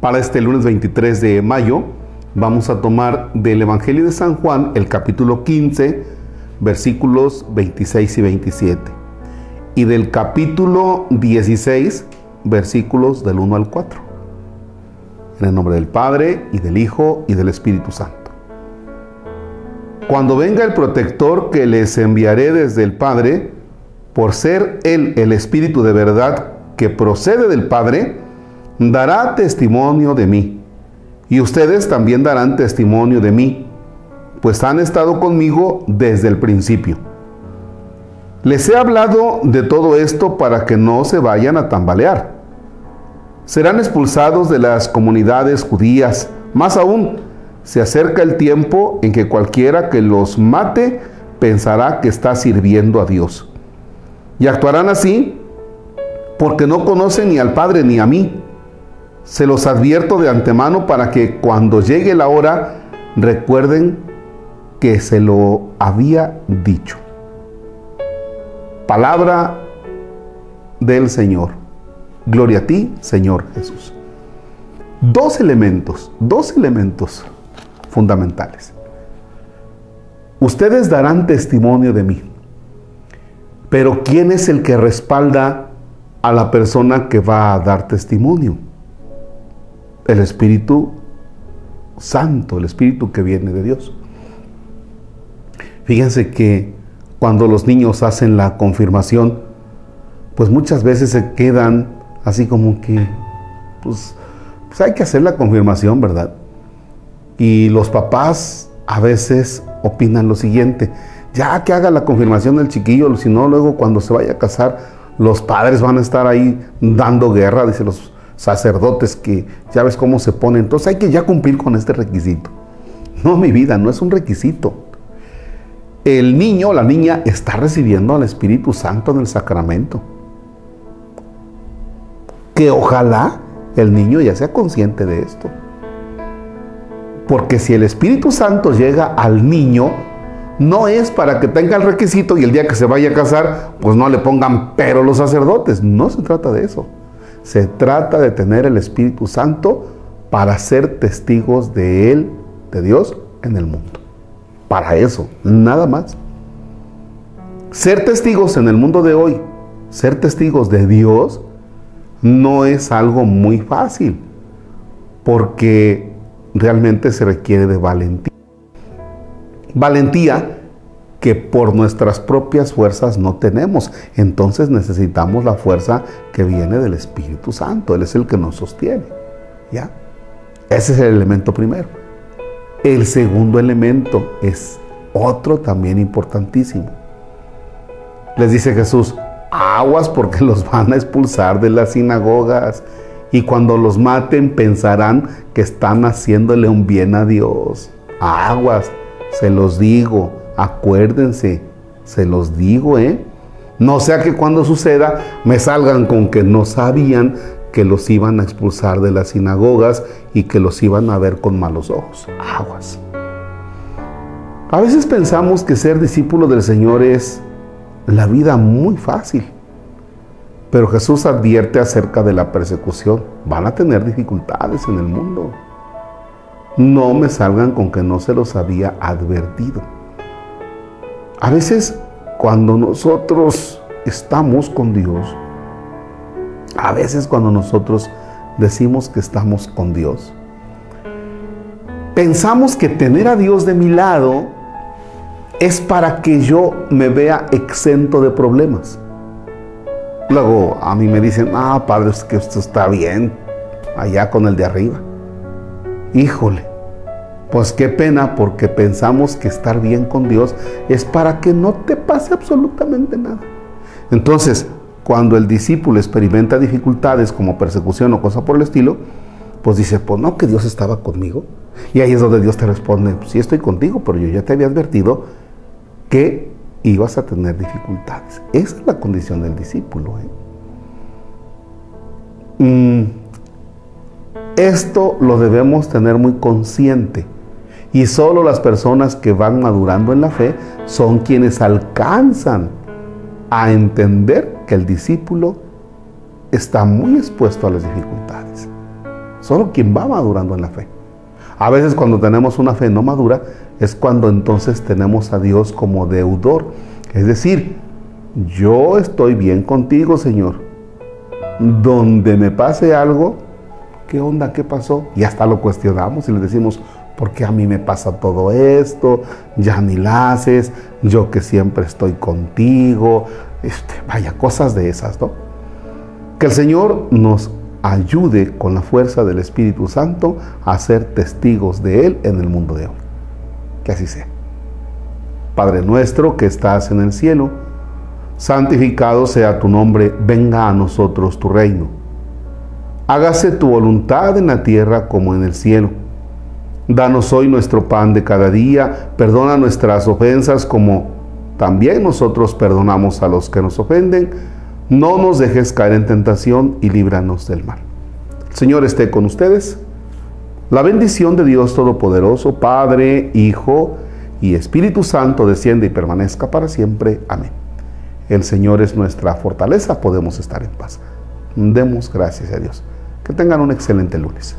Para este lunes 23 de mayo vamos a tomar del Evangelio de San Juan el capítulo 15, versículos 26 y 27. Y del capítulo 16, versículos del 1 al 4. En el nombre del Padre y del Hijo y del Espíritu Santo. Cuando venga el protector que les enviaré desde el Padre, por ser Él el Espíritu de verdad que procede del Padre, dará testimonio de mí. Y ustedes también darán testimonio de mí, pues han estado conmigo desde el principio. Les he hablado de todo esto para que no se vayan a tambalear. Serán expulsados de las comunidades judías. Más aún, se acerca el tiempo en que cualquiera que los mate pensará que está sirviendo a Dios. Y actuarán así porque no conocen ni al Padre ni a mí. Se los advierto de antemano para que cuando llegue la hora recuerden que se lo había dicho. Palabra del Señor. Gloria a ti, Señor Jesús. Dos elementos, dos elementos fundamentales. Ustedes darán testimonio de mí. Pero ¿quién es el que respalda a la persona que va a dar testimonio? El Espíritu Santo, el Espíritu que viene de Dios. Fíjense que cuando los niños hacen la confirmación, pues muchas veces se quedan así como que, pues, pues hay que hacer la confirmación, ¿verdad? Y los papás a veces opinan lo siguiente, ya que haga la confirmación del chiquillo, si no, luego cuando se vaya a casar, los padres van a estar ahí dando guerra, dice los sacerdotes que ya ves cómo se ponen. Entonces hay que ya cumplir con este requisito. No, mi vida, no es un requisito. El niño o la niña está recibiendo al Espíritu Santo en el sacramento. Que ojalá el niño ya sea consciente de esto. Porque si el Espíritu Santo llega al niño, no es para que tenga el requisito y el día que se vaya a casar, pues no le pongan pero los sacerdotes. No se trata de eso. Se trata de tener el Espíritu Santo para ser testigos de Él, de Dios, en el mundo. Para eso, nada más. Ser testigos en el mundo de hoy, ser testigos de Dios, no es algo muy fácil, porque realmente se requiere de valentía. Valentía que por nuestras propias fuerzas no tenemos. Entonces necesitamos la fuerza que viene del Espíritu Santo. Él es el que nos sostiene. ¿Ya? Ese es el elemento primero. El segundo elemento es otro también importantísimo. Les dice Jesús, aguas porque los van a expulsar de las sinagogas y cuando los maten pensarán que están haciéndole un bien a Dios. Aguas, se los digo, acuérdense, se los digo, ¿eh? No sea que cuando suceda me salgan con que no sabían que los iban a expulsar de las sinagogas y que los iban a ver con malos ojos. Aguas. A veces pensamos que ser discípulo del Señor es la vida muy fácil. Pero Jesús advierte acerca de la persecución. Van a tener dificultades en el mundo. No me salgan con que no se los había advertido. A veces cuando nosotros estamos con Dios, a veces cuando nosotros decimos que estamos con Dios, pensamos que tener a Dios de mi lado es para que yo me vea exento de problemas. Luego a mí me dicen, ah, padre, es que esto está bien, allá con el de arriba. Híjole, pues qué pena porque pensamos que estar bien con Dios es para que no te pase absolutamente nada. Entonces, cuando el discípulo experimenta dificultades como persecución o cosa por el estilo, pues dice, pues no, que Dios estaba conmigo. Y ahí es donde Dios te responde, sí estoy contigo, pero yo ya te había advertido que ibas a tener dificultades. Esa es la condición del discípulo. ¿eh? Mm, esto lo debemos tener muy consciente. Y solo las personas que van madurando en la fe son quienes alcanzan a entender que el discípulo está muy expuesto a las dificultades. Solo quien va madurando en la fe. A veces cuando tenemos una fe no madura es cuando entonces tenemos a Dios como deudor. Es decir, yo estoy bien contigo, Señor. Donde me pase algo, ¿qué onda? ¿Qué pasó? Y hasta lo cuestionamos y le decimos, ¿por qué a mí me pasa todo esto? Ya ni la haces, yo que siempre estoy contigo. Este, vaya, cosas de esas, ¿no? Que el Señor nos ayude con la fuerza del Espíritu Santo a ser testigos de Él en el mundo de hoy. Que así sea. Padre nuestro que estás en el cielo, santificado sea tu nombre, venga a nosotros tu reino. Hágase tu voluntad en la tierra como en el cielo. Danos hoy nuestro pan de cada día, perdona nuestras ofensas como también nosotros perdonamos a los que nos ofenden no nos dejes caer en tentación y líbranos del mal. Señor esté con ustedes. La bendición de Dios Todopoderoso, Padre, Hijo y Espíritu Santo desciende y permanezca para siempre. Amén. El Señor es nuestra fortaleza, podemos estar en paz. Demos gracias a Dios. Que tengan un excelente lunes.